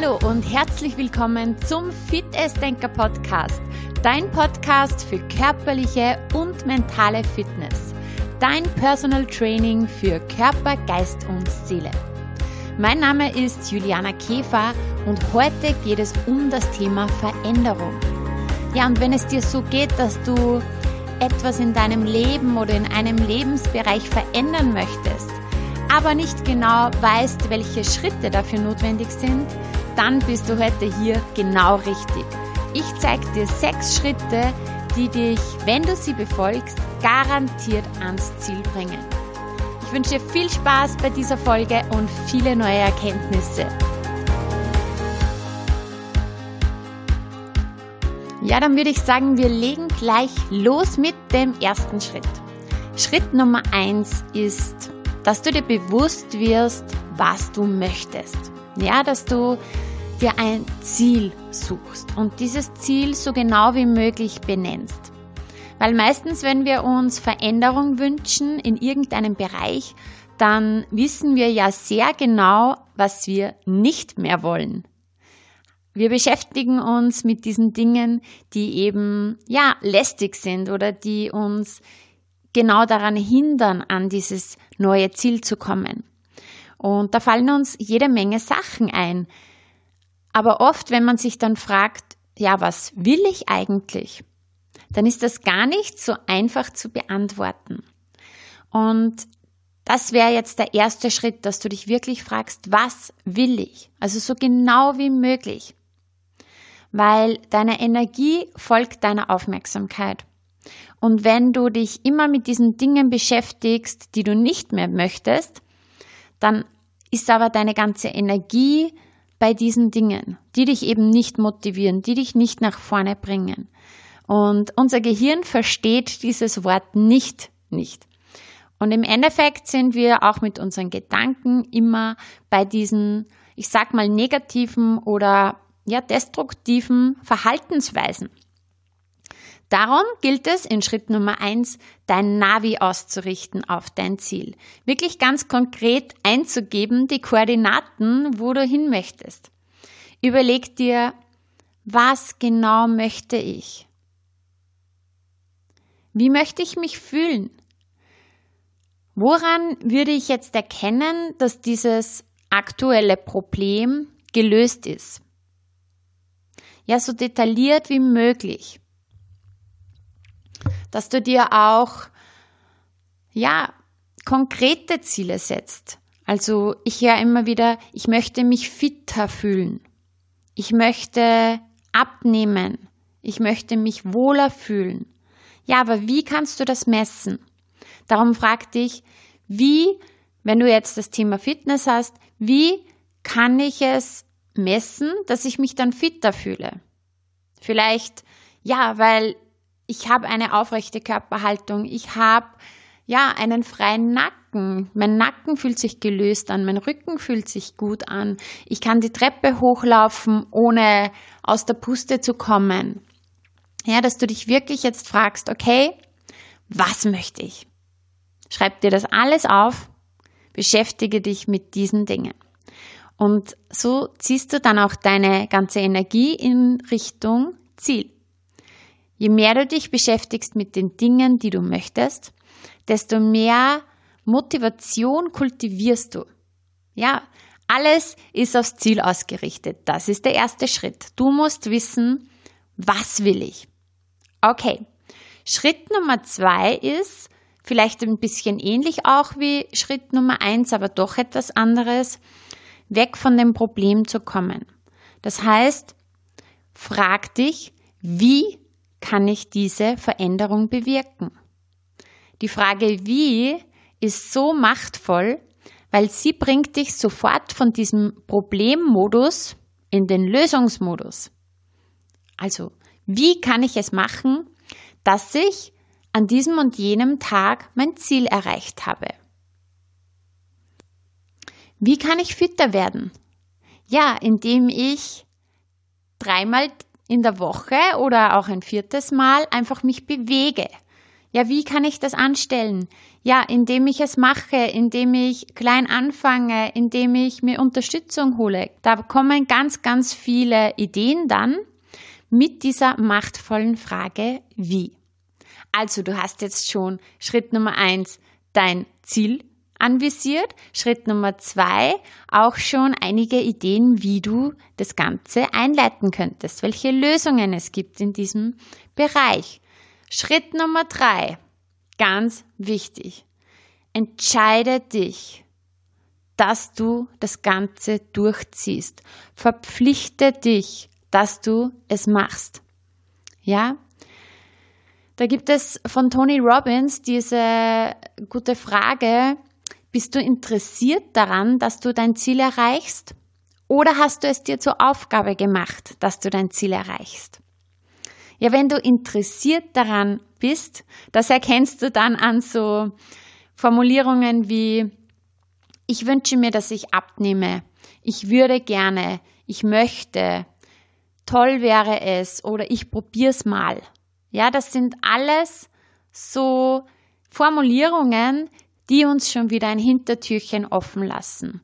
Hallo und herzlich willkommen zum Fit Denker Podcast, dein Podcast für körperliche und mentale Fitness, dein Personal Training für Körper, Geist und Seele. Mein Name ist Juliana Käfer und heute geht es um das Thema Veränderung. Ja, und wenn es dir so geht, dass du etwas in deinem Leben oder in einem Lebensbereich verändern möchtest, aber nicht genau weißt, welche Schritte dafür notwendig sind, dann bist du heute hier genau richtig. Ich zeige dir sechs Schritte, die dich, wenn du sie befolgst, garantiert ans Ziel bringen. Ich wünsche dir viel Spaß bei dieser Folge und viele neue Erkenntnisse. Ja, dann würde ich sagen, wir legen gleich los mit dem ersten Schritt. Schritt Nummer eins ist dass du dir bewusst wirst, was du möchtest. Ja, dass du dir ein Ziel suchst und dieses Ziel so genau wie möglich benennst. Weil meistens, wenn wir uns Veränderung wünschen in irgendeinem Bereich, dann wissen wir ja sehr genau, was wir nicht mehr wollen. Wir beschäftigen uns mit diesen Dingen, die eben, ja, lästig sind oder die uns genau daran hindern, an dieses neue Ziel zu kommen. Und da fallen uns jede Menge Sachen ein. Aber oft, wenn man sich dann fragt, ja, was will ich eigentlich? Dann ist das gar nicht so einfach zu beantworten. Und das wäre jetzt der erste Schritt, dass du dich wirklich fragst, was will ich? Also so genau wie möglich. Weil deine Energie folgt deiner Aufmerksamkeit. Und wenn du dich immer mit diesen Dingen beschäftigst, die du nicht mehr möchtest, dann ist aber deine ganze Energie bei diesen Dingen, die dich eben nicht motivieren, die dich nicht nach vorne bringen. Und unser Gehirn versteht dieses Wort nicht, nicht. Und im Endeffekt sind wir auch mit unseren Gedanken immer bei diesen, ich sag mal, negativen oder ja, destruktiven Verhaltensweisen. Darum gilt es in Schritt Nummer eins, dein Navi auszurichten auf dein Ziel. Wirklich ganz konkret einzugeben, die Koordinaten, wo du hin möchtest. Überleg dir, was genau möchte ich? Wie möchte ich mich fühlen? Woran würde ich jetzt erkennen, dass dieses aktuelle Problem gelöst ist? Ja, so detailliert wie möglich dass du dir auch, ja, konkrete Ziele setzt. Also ich höre immer wieder, ich möchte mich fitter fühlen. Ich möchte abnehmen. Ich möchte mich wohler fühlen. Ja, aber wie kannst du das messen? Darum frag dich, wie, wenn du jetzt das Thema Fitness hast, wie kann ich es messen, dass ich mich dann fitter fühle? Vielleicht, ja, weil ich habe eine aufrechte Körperhaltung, ich habe ja einen freien Nacken. Mein Nacken fühlt sich gelöst an, mein Rücken fühlt sich gut an. Ich kann die Treppe hochlaufen, ohne aus der Puste zu kommen. Ja, dass du dich wirklich jetzt fragst, okay, was möchte ich? Schreib dir das alles auf, beschäftige dich mit diesen Dingen. Und so ziehst du dann auch deine ganze Energie in Richtung Ziel. Je mehr du dich beschäftigst mit den Dingen, die du möchtest, desto mehr Motivation kultivierst du. Ja, alles ist aufs Ziel ausgerichtet. Das ist der erste Schritt. Du musst wissen, was will ich? Okay. Schritt Nummer zwei ist vielleicht ein bisschen ähnlich auch wie Schritt Nummer eins, aber doch etwas anderes, weg von dem Problem zu kommen. Das heißt, frag dich, wie kann ich diese Veränderung bewirken? Die Frage wie ist so machtvoll, weil sie bringt dich sofort von diesem Problemmodus in den Lösungsmodus. Also, wie kann ich es machen, dass ich an diesem und jenem Tag mein Ziel erreicht habe? Wie kann ich fitter werden? Ja, indem ich dreimal in der Woche oder auch ein viertes Mal einfach mich bewege. Ja, wie kann ich das anstellen? Ja, indem ich es mache, indem ich klein anfange, indem ich mir Unterstützung hole. Da kommen ganz, ganz viele Ideen dann mit dieser machtvollen Frage, wie. Also, du hast jetzt schon Schritt Nummer eins, dein Ziel anvisiert. Schritt Nummer zwei, auch schon einige Ideen, wie du das Ganze einleiten könntest, welche Lösungen es gibt in diesem Bereich. Schritt Nummer drei, ganz wichtig. Entscheide dich, dass du das Ganze durchziehst. Verpflichte dich, dass du es machst. Ja? Da gibt es von Tony Robbins diese gute Frage, bist du interessiert daran, dass du dein Ziel erreichst? Oder hast du es dir zur Aufgabe gemacht, dass du dein Ziel erreichst? Ja, wenn du interessiert daran bist, das erkennst du dann an so Formulierungen wie, ich wünsche mir, dass ich abnehme, ich würde gerne, ich möchte, toll wäre es oder ich probier's mal. Ja, das sind alles so Formulierungen, die uns schon wieder ein Hintertürchen offen lassen.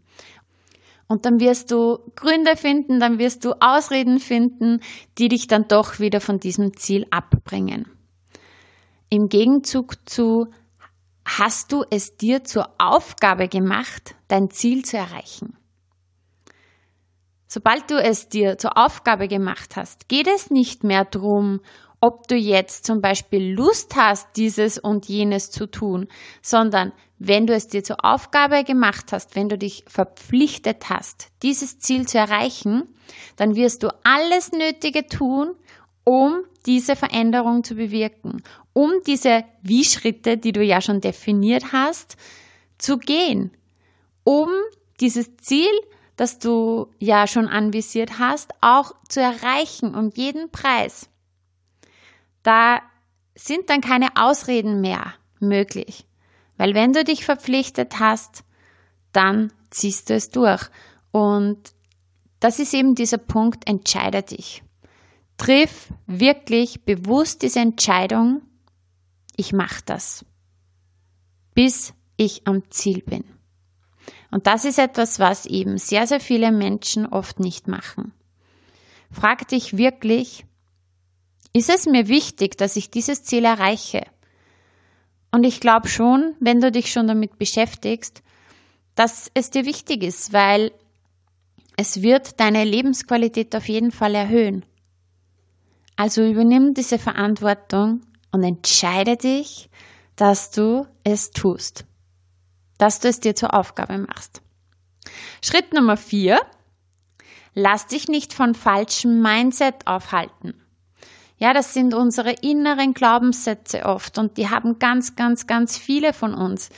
Und dann wirst du Gründe finden, dann wirst du Ausreden finden, die dich dann doch wieder von diesem Ziel abbringen. Im Gegenzug zu hast du es dir zur Aufgabe gemacht, dein Ziel zu erreichen. Sobald du es dir zur Aufgabe gemacht hast, geht es nicht mehr darum, ob du jetzt zum Beispiel Lust hast, dieses und jenes zu tun, sondern wenn du es dir zur Aufgabe gemacht hast, wenn du dich verpflichtet hast, dieses Ziel zu erreichen, dann wirst du alles Nötige tun, um diese Veränderung zu bewirken, um diese Wie-Schritte, die du ja schon definiert hast, zu gehen, um dieses Ziel, das du ja schon anvisiert hast, auch zu erreichen um jeden Preis. Da sind dann keine Ausreden mehr möglich. Weil wenn du dich verpflichtet hast, dann ziehst du es durch. Und das ist eben dieser Punkt, entscheide dich. Triff wirklich bewusst diese Entscheidung, ich mache das, bis ich am Ziel bin. Und das ist etwas, was eben sehr, sehr viele Menschen oft nicht machen. Frag dich wirklich, ist es mir wichtig, dass ich dieses Ziel erreiche? Und ich glaube schon, wenn du dich schon damit beschäftigst, dass es dir wichtig ist, weil es wird deine Lebensqualität auf jeden Fall erhöhen. Also übernimm diese Verantwortung und entscheide dich, dass du es tust, dass du es dir zur Aufgabe machst. Schritt Nummer vier, lass dich nicht von falschem Mindset aufhalten. Ja, das sind unsere inneren Glaubenssätze oft und die haben ganz, ganz, ganz viele von uns.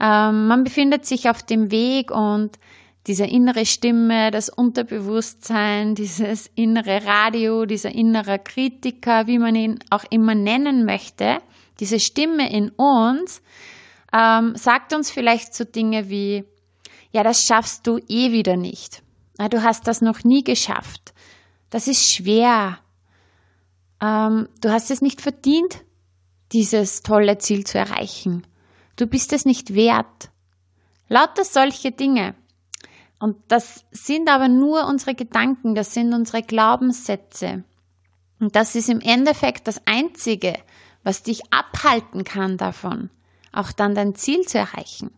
Ähm, man befindet sich auf dem Weg und diese innere Stimme, das Unterbewusstsein, dieses innere Radio, dieser innere Kritiker, wie man ihn auch immer nennen möchte, diese Stimme in uns, ähm, sagt uns vielleicht so Dinge wie, ja, das schaffst du eh wieder nicht. Du hast das noch nie geschafft. Das ist schwer ähm, du hast es nicht verdient, dieses tolle Ziel zu erreichen. Du bist es nicht wert. Lauter solche Dinge. Und das sind aber nur unsere Gedanken, das sind unsere Glaubenssätze. Und das ist im Endeffekt das Einzige, was dich abhalten kann davon, auch dann dein Ziel zu erreichen.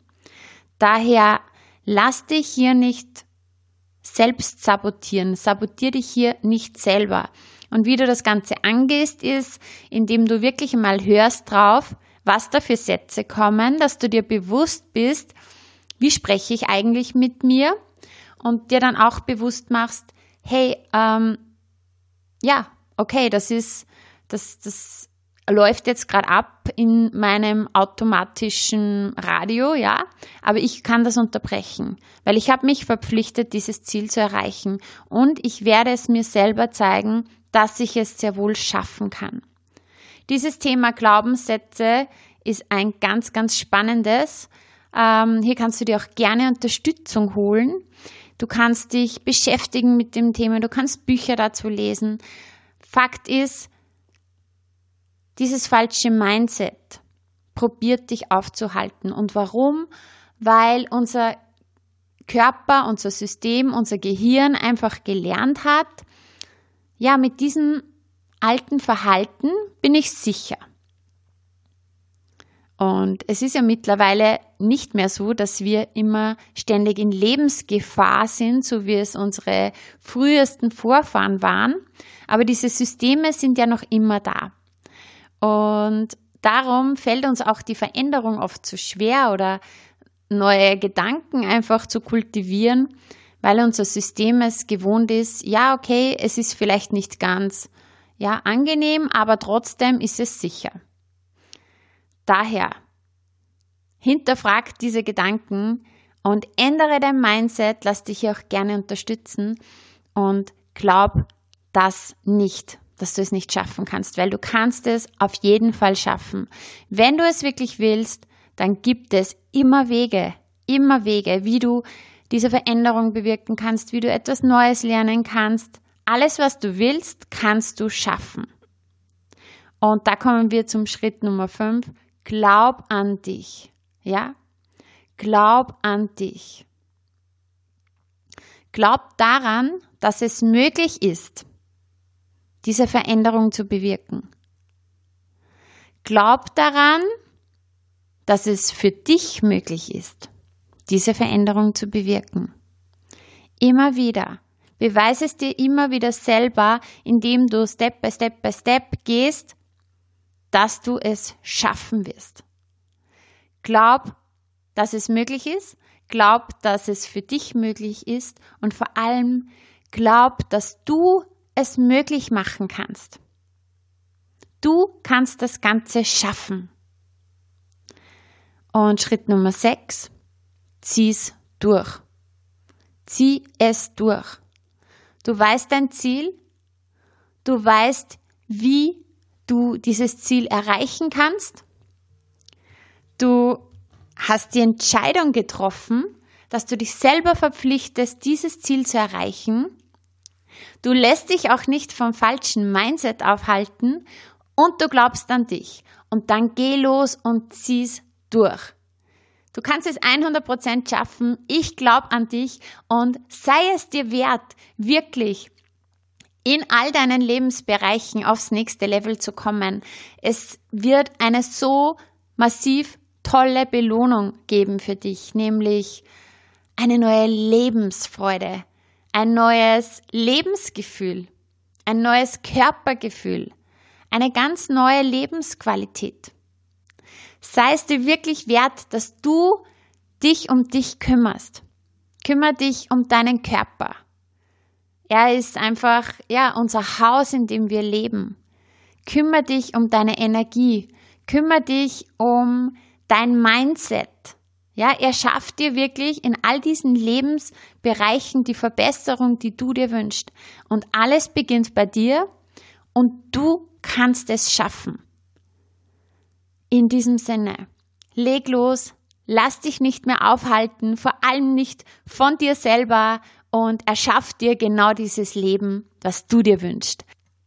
Daher lass dich hier nicht selbst sabotieren, sabotier dich hier nicht selber. Und wie du das Ganze angehst, ist, indem du wirklich mal hörst drauf, was da für Sätze kommen, dass du dir bewusst bist, wie spreche ich eigentlich mit mir? Und dir dann auch bewusst machst, hey, ähm, ja, okay, das ist, das, das läuft jetzt gerade ab in meinem automatischen Radio, ja, aber ich kann das unterbrechen, weil ich habe mich verpflichtet, dieses Ziel zu erreichen. Und ich werde es mir selber zeigen, dass ich es sehr wohl schaffen kann. Dieses Thema Glaubenssätze ist ein ganz, ganz spannendes. Ähm, hier kannst du dir auch gerne Unterstützung holen. Du kannst dich beschäftigen mit dem Thema, du kannst Bücher dazu lesen. Fakt ist, dieses falsche Mindset, probiert dich aufzuhalten. Und warum? Weil unser Körper, unser System, unser Gehirn einfach gelernt hat, ja, mit diesem alten Verhalten bin ich sicher. Und es ist ja mittlerweile nicht mehr so, dass wir immer ständig in Lebensgefahr sind, so wie es unsere frühesten Vorfahren waren. Aber diese Systeme sind ja noch immer da. Und darum fällt uns auch die Veränderung oft zu schwer oder neue Gedanken einfach zu kultivieren, weil unser System es gewohnt ist, ja, okay, es ist vielleicht nicht ganz ja, angenehm, aber trotzdem ist es sicher. Daher, hinterfrag diese Gedanken und ändere dein Mindset, lass dich auch gerne unterstützen und glaub das nicht, dass du es nicht schaffen kannst, weil du kannst es auf jeden Fall schaffen. Wenn du es wirklich willst, dann gibt es immer Wege, immer Wege, wie du diese Veränderung bewirken kannst, wie du etwas Neues lernen kannst. Alles, was du willst, kannst du schaffen. Und da kommen wir zum Schritt Nummer 5. Glaub an dich. Ja? Glaub an dich. Glaub daran, dass es möglich ist, diese Veränderung zu bewirken. Glaub daran, dass es für dich möglich ist, diese Veränderung zu bewirken. Immer wieder. Beweise es dir immer wieder selber, indem du Step by Step by Step gehst, dass du es schaffen wirst. Glaub, dass es möglich ist. Glaub, dass es für dich möglich ist. Und vor allem glaub, dass du es möglich machen kannst. Du kannst das Ganze schaffen. Und Schritt Nummer 6, zieh's durch. Zieh es durch. Du weißt dein Ziel, du weißt, wie du dieses Ziel erreichen kannst. Du hast die Entscheidung getroffen, dass du dich selber verpflichtest, dieses Ziel zu erreichen. Du lässt dich auch nicht vom falschen Mindset aufhalten und du glaubst an dich. Und dann geh los und zieh's durch. Du kannst es 100% schaffen. Ich glaube an dich und sei es dir wert, wirklich in all deinen Lebensbereichen aufs nächste Level zu kommen. Es wird eine so massiv tolle Belohnung geben für dich, nämlich eine neue Lebensfreude, ein neues Lebensgefühl, ein neues Körpergefühl, eine ganz neue Lebensqualität. Sei es dir wirklich wert, dass du dich um dich kümmerst. Kümmer dich um deinen Körper. Er ist einfach, ja, unser Haus, in dem wir leben. Kümmer dich um deine Energie. Kümmer dich um dein Mindset. Ja, er schafft dir wirklich in all diesen Lebensbereichen die Verbesserung, die du dir wünschst. Und alles beginnt bei dir und du kannst es schaffen. In diesem Sinne, leg los, lass dich nicht mehr aufhalten, vor allem nicht von dir selber und erschaff dir genau dieses Leben, was du dir wünschst.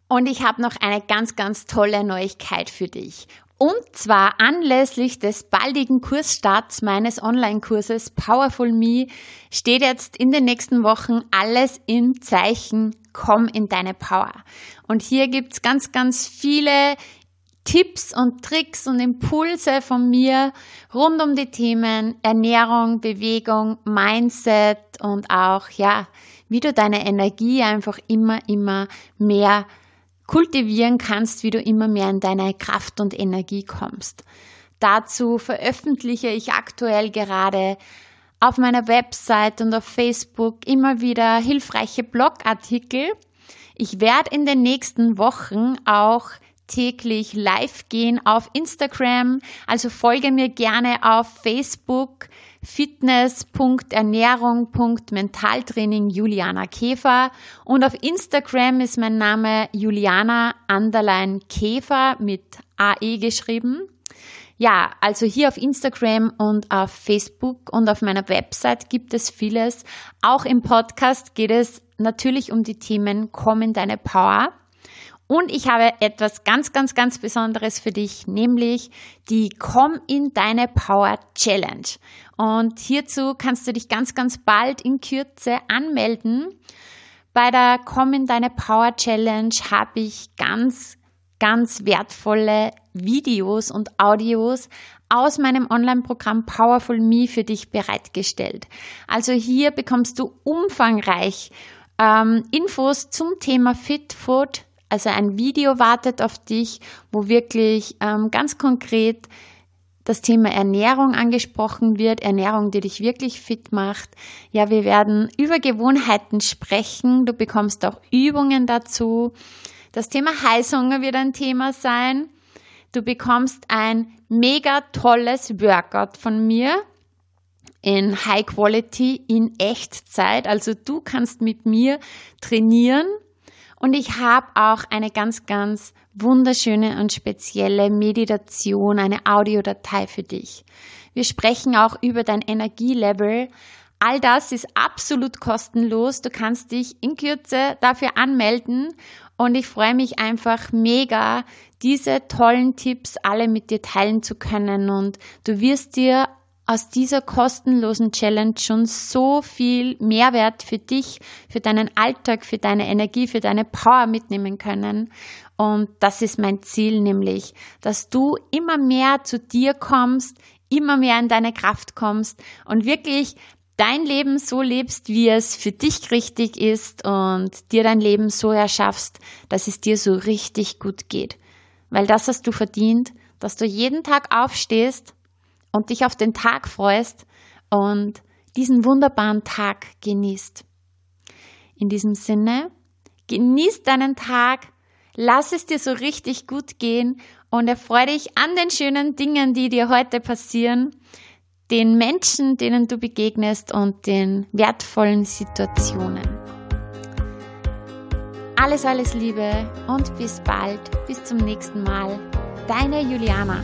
Und ich habe noch eine ganz, ganz tolle Neuigkeit für dich. Und zwar anlässlich des baldigen Kursstarts meines Online-Kurses Powerful Me steht jetzt in den nächsten Wochen alles im Zeichen Komm in deine Power. Und hier gibt's ganz, ganz viele Tipps und Tricks und Impulse von mir rund um die Themen Ernährung, Bewegung, Mindset und auch, ja, wie du deine Energie einfach immer, immer mehr kultivieren kannst, wie du immer mehr in deine Kraft und Energie kommst. Dazu veröffentliche ich aktuell gerade auf meiner Website und auf Facebook immer wieder hilfreiche Blogartikel. Ich werde in den nächsten Wochen auch täglich live gehen auf Instagram. Also folge mir gerne auf Facebook fitness.ernährung.mentaltraining Juliana Käfer und auf Instagram ist mein Name Juliana Anderlein Käfer mit AE geschrieben. Ja, also hier auf Instagram und auf Facebook und auf meiner Website gibt es vieles. Auch im Podcast geht es natürlich um die Themen Komm in deine Power. Und ich habe etwas ganz, ganz, ganz Besonderes für dich, nämlich die Komm in deine Power Challenge. Und hierzu kannst du dich ganz, ganz bald in Kürze anmelden. Bei der Komm in deine Power Challenge habe ich ganz, ganz wertvolle Videos und Audios aus meinem Online-Programm Powerful Me für dich bereitgestellt. Also hier bekommst du umfangreich ähm, Infos zum Thema Fit Food. Also ein Video wartet auf dich, wo wirklich ähm, ganz konkret das Thema Ernährung angesprochen wird, Ernährung, die dich wirklich fit macht. Ja, wir werden über Gewohnheiten sprechen. Du bekommst auch Übungen dazu. Das Thema Heißhunger wird ein Thema sein. Du bekommst ein mega tolles Workout von mir in High Quality in Echtzeit. Also du kannst mit mir trainieren und ich habe auch eine ganz, ganz wunderschöne und spezielle Meditation, eine Audiodatei für dich. Wir sprechen auch über dein Energielevel. All das ist absolut kostenlos. Du kannst dich in Kürze dafür anmelden und ich freue mich einfach mega, diese tollen Tipps alle mit dir teilen zu können und du wirst dir aus dieser kostenlosen Challenge schon so viel Mehrwert für dich, für deinen Alltag, für deine Energie, für deine Power mitnehmen können. Und das ist mein Ziel, nämlich, dass du immer mehr zu dir kommst, immer mehr in deine Kraft kommst und wirklich dein Leben so lebst, wie es für dich richtig ist und dir dein Leben so erschaffst, dass es dir so richtig gut geht. Weil das hast du verdient, dass du jeden Tag aufstehst und dich auf den Tag freust und diesen wunderbaren Tag genießt. In diesem Sinne, genieß deinen Tag, lass es dir so richtig gut gehen und erfreue dich an den schönen Dingen, die dir heute passieren, den Menschen, denen du begegnest und den wertvollen Situationen. Alles, alles Liebe und bis bald, bis zum nächsten Mal. Deine Juliana.